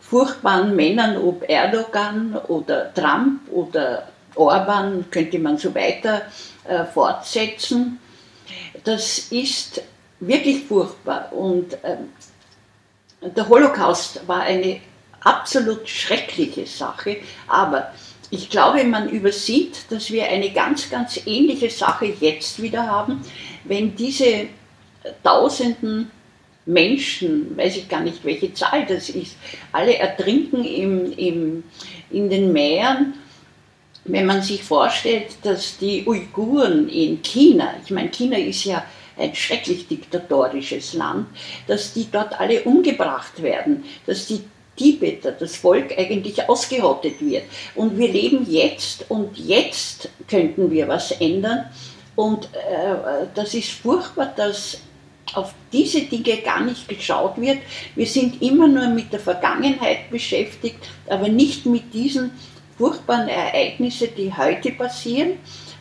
furchtbaren Männern, ob Erdogan oder Trump oder Orban, könnte man so weiter äh, fortsetzen. Das ist wirklich furchtbar und äh, der Holocaust war eine absolut schreckliche Sache, aber ich glaube, man übersieht, dass wir eine ganz, ganz ähnliche Sache jetzt wieder haben, wenn diese tausenden Menschen, weiß ich gar nicht, welche Zahl das ist, alle ertrinken im, im, in den Meeren. Wenn man sich vorstellt, dass die Uiguren in China, ich meine, China ist ja ein schrecklich diktatorisches Land, dass die dort alle umgebracht werden, dass die Tibeter, das Volk eigentlich ausgerottet wird. Und wir leben jetzt und jetzt könnten wir was ändern. Und äh, das ist furchtbar, dass auf diese Dinge gar nicht geschaut wird. Wir sind immer nur mit der Vergangenheit beschäftigt, aber nicht mit diesen furchtbaren Ereignissen, die heute passieren.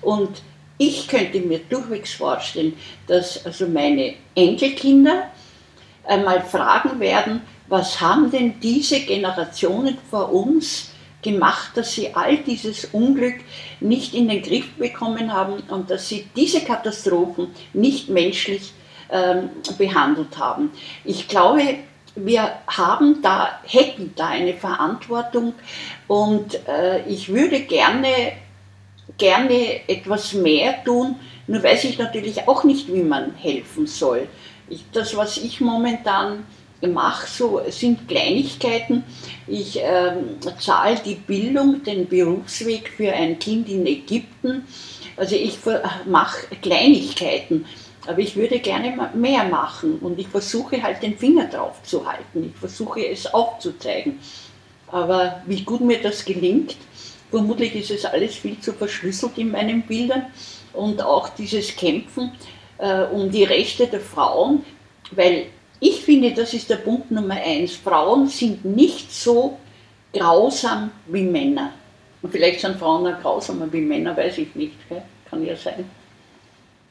Und ich könnte mir durchwegs vorstellen, dass also meine Enkelkinder einmal fragen werden, was haben denn diese Generationen vor uns gemacht, dass sie all dieses Unglück nicht in den Griff bekommen haben und dass sie diese Katastrophen nicht menschlich ähm, behandelt haben. Ich glaube, wir haben da, hätten da eine Verantwortung und äh, ich würde gerne, gerne etwas mehr tun, nur weiß ich natürlich auch nicht, wie man helfen soll. Ich, das, was ich momentan mache, so, sind Kleinigkeiten. Ich ähm, zahle die Bildung, den Berufsweg für ein Kind in Ägypten. Also ich mache Kleinigkeiten. Aber ich würde gerne mehr machen und ich versuche halt den Finger drauf zu halten. Ich versuche es aufzuzeigen. Aber wie gut mir das gelingt, vermutlich ist es alles viel zu verschlüsselt in meinen Bildern. Und auch dieses Kämpfen äh, um die Rechte der Frauen, weil ich finde, das ist der Punkt Nummer eins. Frauen sind nicht so grausam wie Männer. Und vielleicht sind Frauen auch grausamer wie Männer, weiß ich nicht. Gell? Kann ja sein.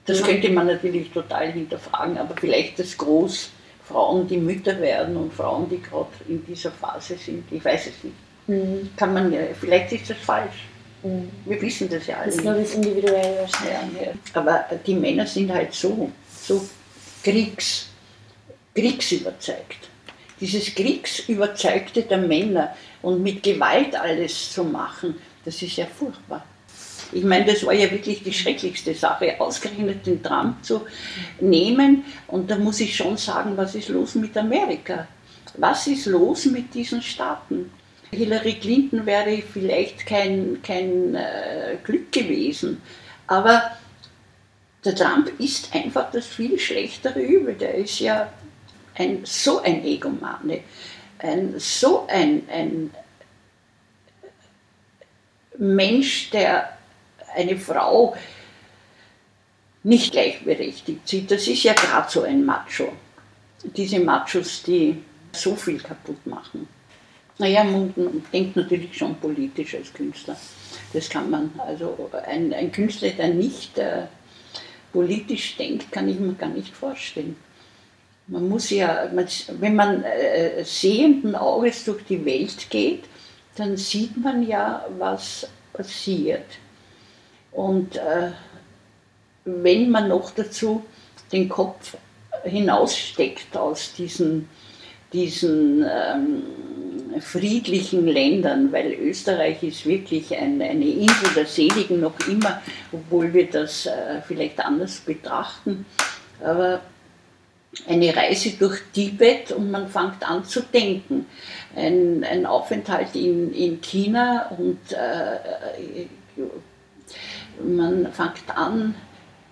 Das könnte man natürlich total hinterfragen, aber vielleicht das groß Frauen, die Mütter werden und Frauen, die gerade in dieser Phase sind, ich weiß es nicht. Mhm. Kann man ja, vielleicht ist das falsch. Mhm. Wir wissen das ja alle. Das ist nur das individuell wahrscheinlich. Ja, ja. Aber die Männer sind halt so, so Kriegs, kriegsüberzeugt. Dieses Kriegsüberzeugte der Männer und mit Gewalt alles zu machen, das ist ja furchtbar. Ich meine, das war ja wirklich die schrecklichste Sache, ausgerechnet den Trump zu nehmen. Und da muss ich schon sagen, was ist los mit Amerika? Was ist los mit diesen Staaten? Hillary Clinton wäre vielleicht kein, kein äh, Glück gewesen, aber der Trump ist einfach das viel schlechtere Übel. Der ist ja ein, so ein Egomane, ein, so ein, ein Mensch, der eine Frau nicht gleichberechtigt sieht. Das ist ja gerade so ein Macho. Diese Machos, die so viel kaputt machen. Naja, man denkt natürlich schon politisch als Künstler. Das kann man, also ein, ein Künstler, der nicht äh, politisch denkt, kann ich mir gar nicht vorstellen. Man muss ja, wenn man äh, sehenden Auges durch die Welt geht, dann sieht man ja, was passiert. Und äh, wenn man noch dazu den Kopf hinaussteckt aus diesen, diesen ähm, friedlichen Ländern, weil Österreich ist wirklich ein, eine Insel der Seligen noch immer, obwohl wir das äh, vielleicht anders betrachten. Aber eine Reise durch Tibet und man fängt an zu denken. Ein, ein Aufenthalt in, in China und äh, man fängt an,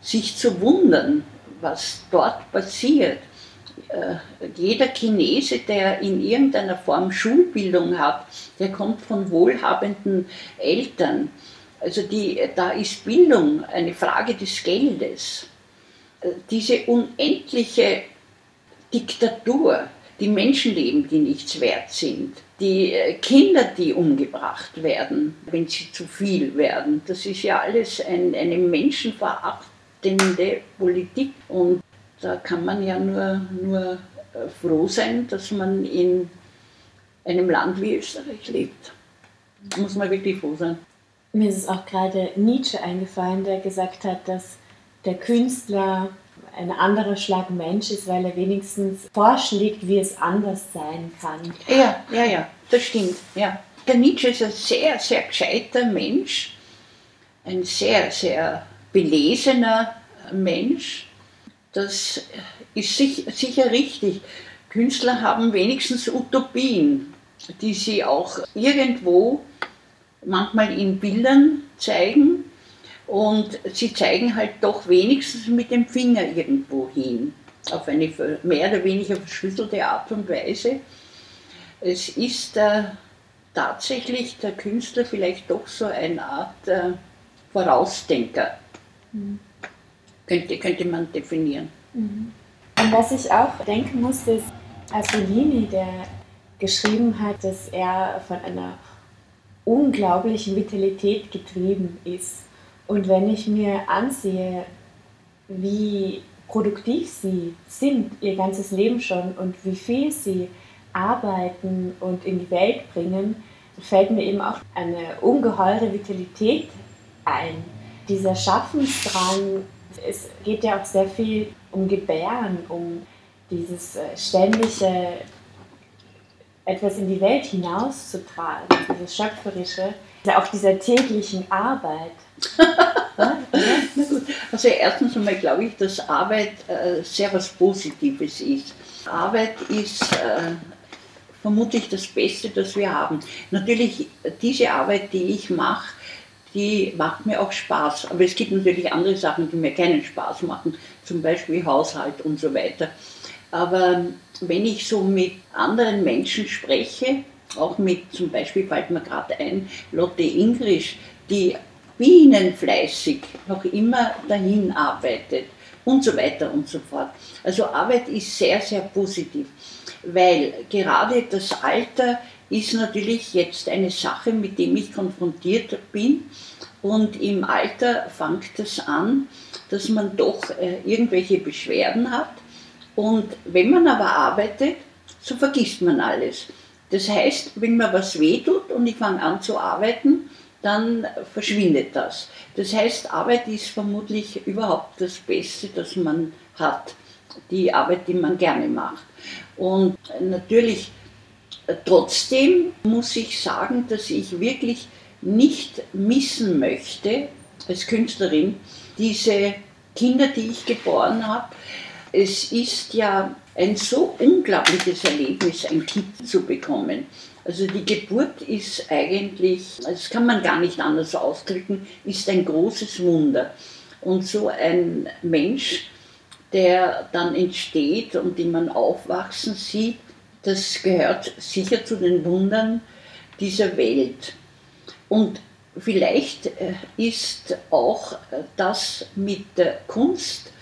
sich zu wundern, was dort passiert. Äh, jeder Chinese, der in irgendeiner Form Schulbildung hat, der kommt von wohlhabenden Eltern. Also die, da ist Bildung eine Frage des Geldes. Äh, diese unendliche Diktatur, die Menschenleben, die nichts wert sind, die äh, Kinder, die umgebracht werden, wenn sie zu viel werden, das ist ja alles ein, eine menschenverachtende Politik. Und da kann man ja nur, nur äh, froh sein, dass man in einem Land wie Österreich lebt. Da muss man wirklich froh sein. Mir ist es auch gerade Nietzsche eingefallen, der gesagt hat, dass der Künstler ein anderer Schlag Mensch ist, weil er wenigstens vorschlägt, wie es anders sein kann. Ja, ja, ja, das stimmt. Ja. Der Nietzsche ist ein sehr, sehr gescheiter Mensch, ein sehr, sehr belesener Mensch. Das ist sicher richtig. Künstler haben wenigstens Utopien, die sie auch irgendwo manchmal in Bildern zeigen und sie zeigen halt doch wenigstens mit dem Finger irgendwo hin, auf eine mehr oder weniger verschlüsselte Art und Weise. Es ist äh, tatsächlich der Künstler vielleicht doch so eine Art äh, Vorausdenker, mhm. könnte, könnte man definieren. Mhm. Und was ich auch denken muss, ist Asolini, der geschrieben hat, dass er von einer unglaublichen Vitalität getrieben ist und wenn ich mir ansehe, wie produktiv sie sind, ihr ganzes Leben schon und wie viel sie arbeiten und in die Welt bringen, fällt mir eben auch eine ungeheure Vitalität ein. Dieser Schaffensdrang, es geht ja auch sehr viel um Gebären, um dieses äh, ständige etwas in die Welt hinauszutragen, dieses Schöpferische, auch dieser täglichen Arbeit. Na gut. Also erstens einmal glaube ich, dass Arbeit äh, sehr was Positives ist. Arbeit ist äh, vermutlich das Beste, das wir haben. Natürlich, diese Arbeit, die ich mache, die macht mir auch Spaß. Aber es gibt natürlich andere Sachen, die mir keinen Spaß machen, zum Beispiel Haushalt und so weiter. Aber wenn ich so mit anderen Menschen spreche, auch mit zum Beispiel fällt mir gerade ein, Lotte Ingrisch, die bienenfleißig noch immer dahin arbeitet und so weiter und so fort. Also Arbeit ist sehr, sehr positiv, weil gerade das Alter ist natürlich jetzt eine Sache, mit dem ich konfrontiert bin. Und im Alter fängt es an, dass man doch äh, irgendwelche Beschwerden hat. Und wenn man aber arbeitet, so vergisst man alles. Das heißt, wenn mir was wehtut und ich fange an zu arbeiten, dann verschwindet das. Das heißt, Arbeit ist vermutlich überhaupt das Beste, das man hat. Die Arbeit, die man gerne macht. Und natürlich, trotzdem muss ich sagen, dass ich wirklich nicht missen möchte, als Künstlerin, diese Kinder, die ich geboren habe. Es ist ja ein so unglaubliches Erlebnis, ein Kind zu bekommen. Also die Geburt ist eigentlich, das kann man gar nicht anders ausdrücken, ist ein großes Wunder. Und so ein Mensch, der dann entsteht und den man aufwachsen sieht, das gehört sicher zu den Wundern dieser Welt. Und vielleicht äh, ist auch äh, das mit der Kunst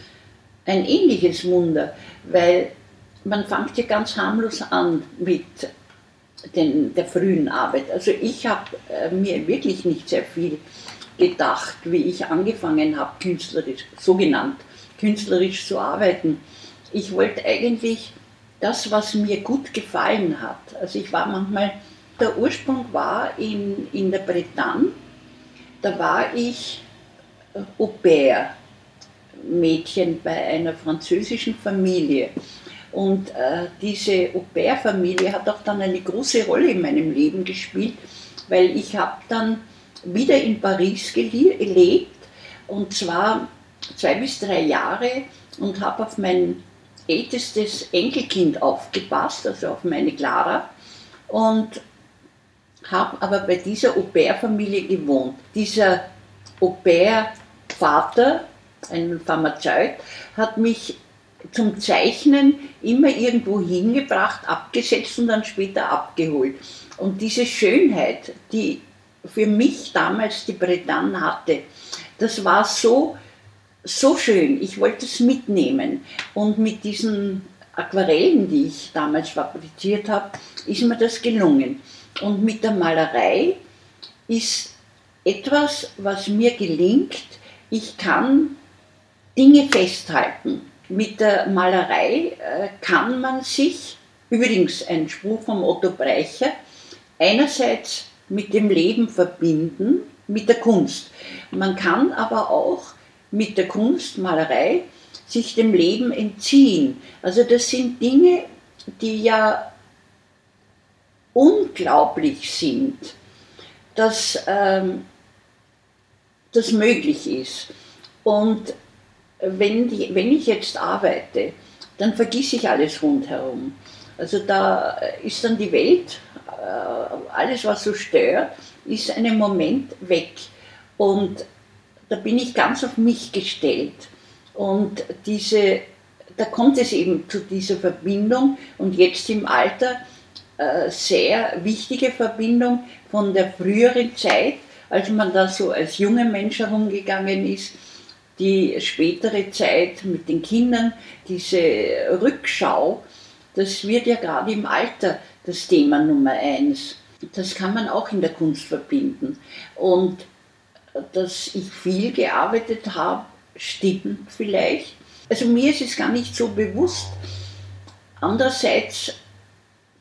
ein ähnliches Wunder, weil man fängt ja ganz harmlos an mit den, der frühen Arbeit. Also ich habe äh, mir wirklich nicht sehr viel gedacht, wie ich angefangen habe, künstlerisch, so genannt, künstlerisch zu arbeiten. Ich wollte eigentlich das, was mir gut gefallen hat. Also ich war manchmal, der Ursprung war in, in der Bretagne, da war ich äh, Au pair, Mädchen bei einer französischen Familie. Und äh, diese Au-pair-Familie hat auch dann eine große Rolle in meinem Leben gespielt, weil ich habe dann wieder in Paris gelebt und zwar zwei bis drei Jahre und habe auf mein ältestes Enkelkind aufgepasst, also auf meine Clara und habe aber bei dieser Au-pair-Familie gewohnt. Dieser Au-pair-Vater, ein Pharmazeut, hat mich zum Zeichnen immer irgendwo hingebracht, abgesetzt und dann später abgeholt. Und diese Schönheit, die für mich damals die Bretagne hatte, das war so, so schön. Ich wollte es mitnehmen. Und mit diesen Aquarellen, die ich damals fabriziert habe, ist mir das gelungen. Und mit der Malerei ist etwas, was mir gelingt. Ich kann Dinge festhalten. Mit der Malerei äh, kann man sich, übrigens ein Spruch vom Otto Breicher, einerseits mit dem Leben verbinden, mit der Kunst. Man kann aber auch mit der Kunst, Malerei, sich dem Leben entziehen. Also das sind Dinge, die ja unglaublich sind, dass ähm, das möglich ist. Und wenn, die, wenn ich jetzt arbeite, dann vergiss ich alles rundherum. Also da ist dann die Welt, äh, alles was so stört, ist einen Moment weg. Und da bin ich ganz auf mich gestellt. Und diese, da kommt es eben zu dieser Verbindung und jetzt im Alter äh, sehr wichtige Verbindung von der früheren Zeit, als man da so als junger Mensch herumgegangen ist, die spätere Zeit mit den Kindern, diese Rückschau, das wird ja gerade im Alter das Thema Nummer eins. Das kann man auch in der Kunst verbinden. Und dass ich viel gearbeitet habe, stimmt vielleicht. Also mir ist es gar nicht so bewusst. Andererseits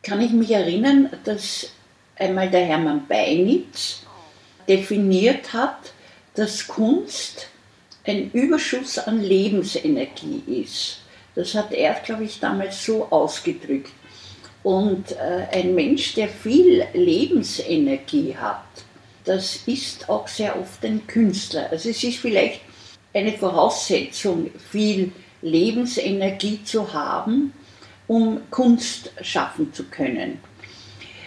kann ich mich erinnern, dass einmal der Hermann Beinitz definiert hat, dass Kunst ein Überschuss an Lebensenergie ist. Das hat er, glaube ich, damals so ausgedrückt. Und äh, ein Mensch, der viel Lebensenergie hat, das ist auch sehr oft ein Künstler. Also es ist vielleicht eine Voraussetzung, viel Lebensenergie zu haben, um Kunst schaffen zu können.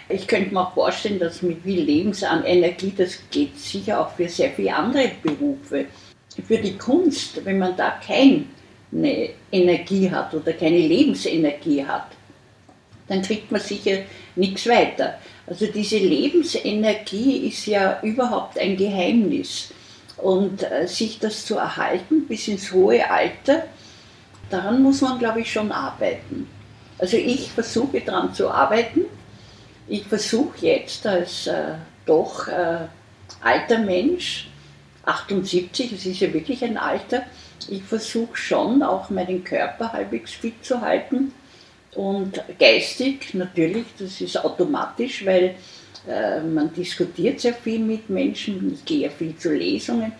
Ich könnte mir auch vorstellen, dass mit viel Lebensenergie, das geht sicher auch für sehr viele andere Berufe für die Kunst, wenn man da keine Energie hat oder keine Lebensenergie hat, dann kriegt man sicher nichts weiter. Also diese Lebensenergie ist ja überhaupt ein Geheimnis. Und äh, sich das zu erhalten bis ins hohe Alter, daran muss man, glaube ich, schon arbeiten. Also ich versuche daran zu arbeiten. Ich versuche jetzt als äh, doch äh, alter Mensch 78, es ist ja wirklich ein Alter. Ich versuche schon auch meinen Körper halbwegs fit zu halten und geistig natürlich, das ist automatisch, weil äh, man diskutiert sehr viel mit Menschen, ich gehe ja viel zu Lesungen,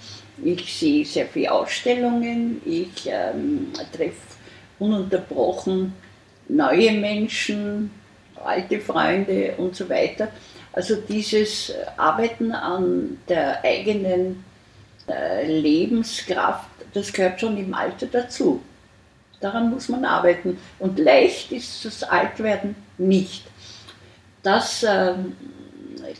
ich sehe sehr viele Ausstellungen, ich ähm, treffe ununterbrochen neue Menschen, alte Freunde und so weiter. Also dieses Arbeiten an der eigenen Lebenskraft, das gehört schon im Alter dazu. Daran muss man arbeiten. Und leicht ist das Altwerden nicht. Das äh,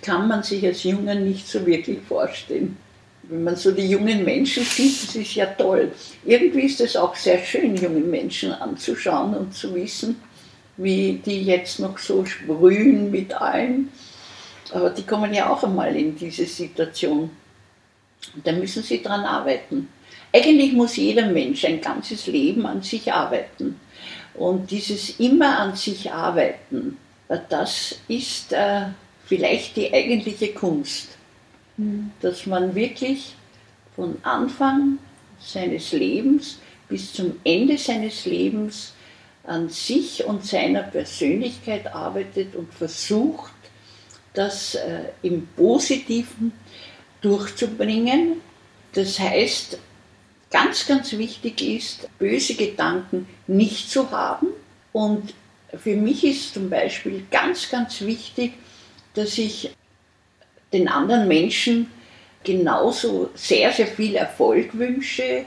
kann man sich als Junger nicht so wirklich vorstellen. wenn man so die jungen Menschen sieht, das ist ja toll. Irgendwie ist es auch sehr schön, junge Menschen anzuschauen und zu wissen, wie die jetzt noch so sprühen mit allem. Aber die kommen ja auch einmal in diese Situation. Da müssen sie dran arbeiten. Eigentlich muss jeder Mensch ein ganzes Leben an sich arbeiten. Und dieses immer an sich arbeiten, das ist äh, vielleicht die eigentliche Kunst. Mhm. Dass man wirklich von Anfang seines Lebens bis zum Ende seines Lebens an sich und seiner Persönlichkeit arbeitet und versucht, das äh, im Positiven durchzubringen. Das heißt, ganz, ganz wichtig ist, böse Gedanken nicht zu haben. Und für mich ist zum Beispiel ganz, ganz wichtig, dass ich den anderen Menschen genauso sehr, sehr viel Erfolg wünsche,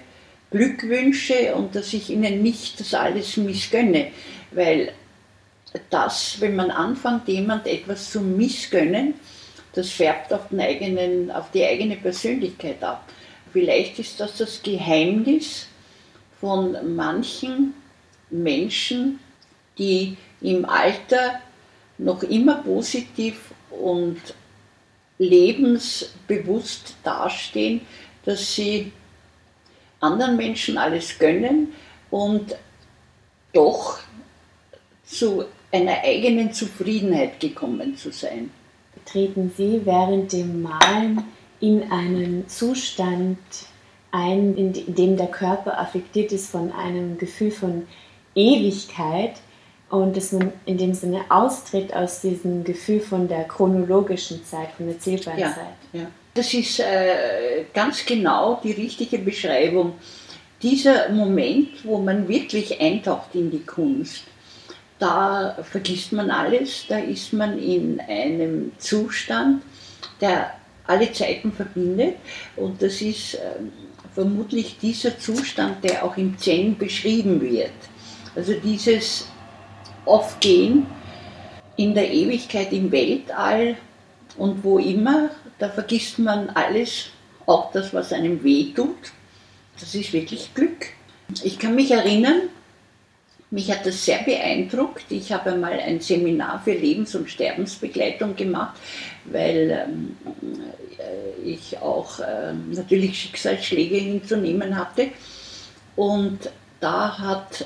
Glück wünsche und dass ich ihnen nicht das alles missgönne. Weil das, wenn man anfängt, jemand etwas zu missgönnen, das färbt auf, den eigenen, auf die eigene Persönlichkeit ab. Vielleicht ist das das Geheimnis von manchen Menschen, die im Alter noch immer positiv und lebensbewusst dastehen, dass sie anderen Menschen alles gönnen und doch zu einer eigenen Zufriedenheit gekommen zu sein. Treten Sie während dem Malen in einen Zustand ein, in dem der Körper affektiert ist von einem Gefühl von Ewigkeit und dass man in dem Sinne austritt aus diesem Gefühl von der chronologischen Zeit, von der zählbaren ja, Zeit. Ja. Das ist äh, ganz genau die richtige Beschreibung. Dieser Moment, wo man wirklich eintaucht in die Kunst, da vergisst man alles, da ist man in einem Zustand, der alle Zeiten verbindet und das ist äh, vermutlich dieser Zustand, der auch im Zen beschrieben wird. Also dieses Aufgehen in der Ewigkeit im Weltall und wo immer, da vergisst man alles, auch das, was einem weh tut. Das ist wirklich Glück. Ich kann mich erinnern, mich hat das sehr beeindruckt. Ich habe einmal ein Seminar für Lebens- und Sterbensbegleitung gemacht, weil ähm, äh, ich auch äh, natürlich Schicksalsschläge hinzunehmen hatte. Und da hat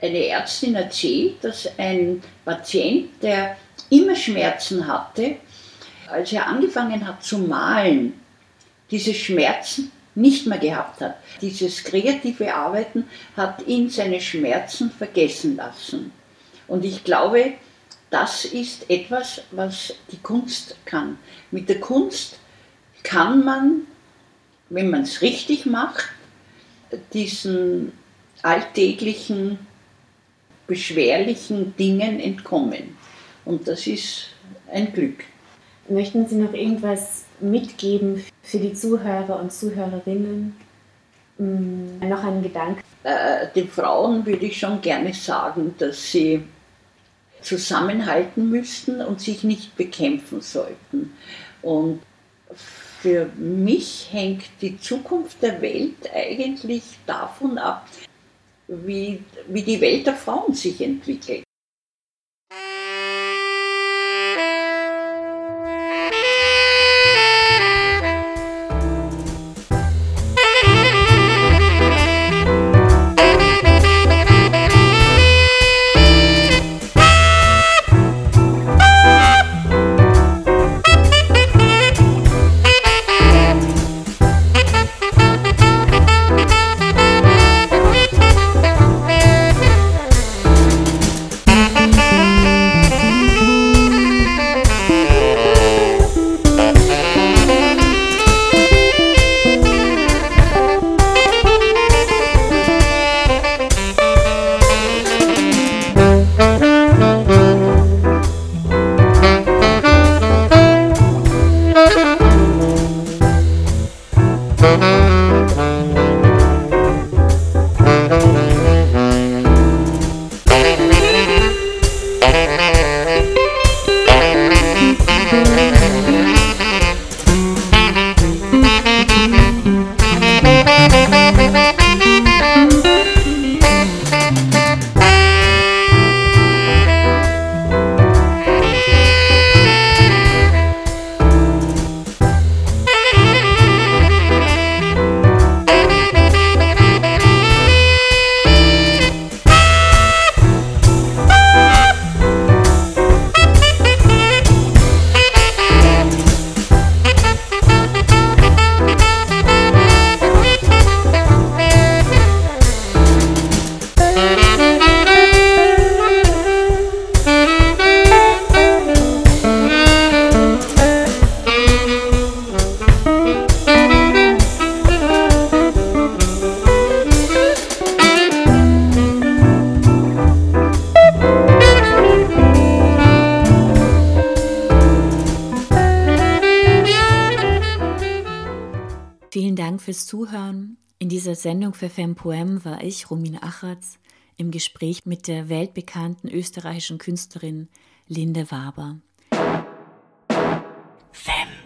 eine Ärztin erzählt, dass ein Patient, der immer Schmerzen hatte, als er angefangen hat zu malen, diese Schmerzen nicht mehr gehabt hat. Dieses kreative Arbeiten hat ihn seine Schmerzen vergessen lassen. Und ich glaube, das ist etwas, was die Kunst kann. Mit der Kunst kann man, wenn man es richtig macht, diesen alltäglichen beschwerlichen Dingen entkommen. Und das ist ein Glück. Möchten Sie noch irgendwas mitgeben für die Zuhörer und Zuhörerinnen? Hm, noch einen Gedanken? Äh, den Frauen würde ich schon gerne sagen, dass sie zusammenhalten müssten und sich nicht bekämpfen sollten. Und für mich hängt die Zukunft der Welt eigentlich davon ab, wie, wie die Welt der Frauen sich entwickelt. Sendung für Fempoem war ich, Romine Achatz, im Gespräch mit der weltbekannten österreichischen Künstlerin Linde Waber. Fem.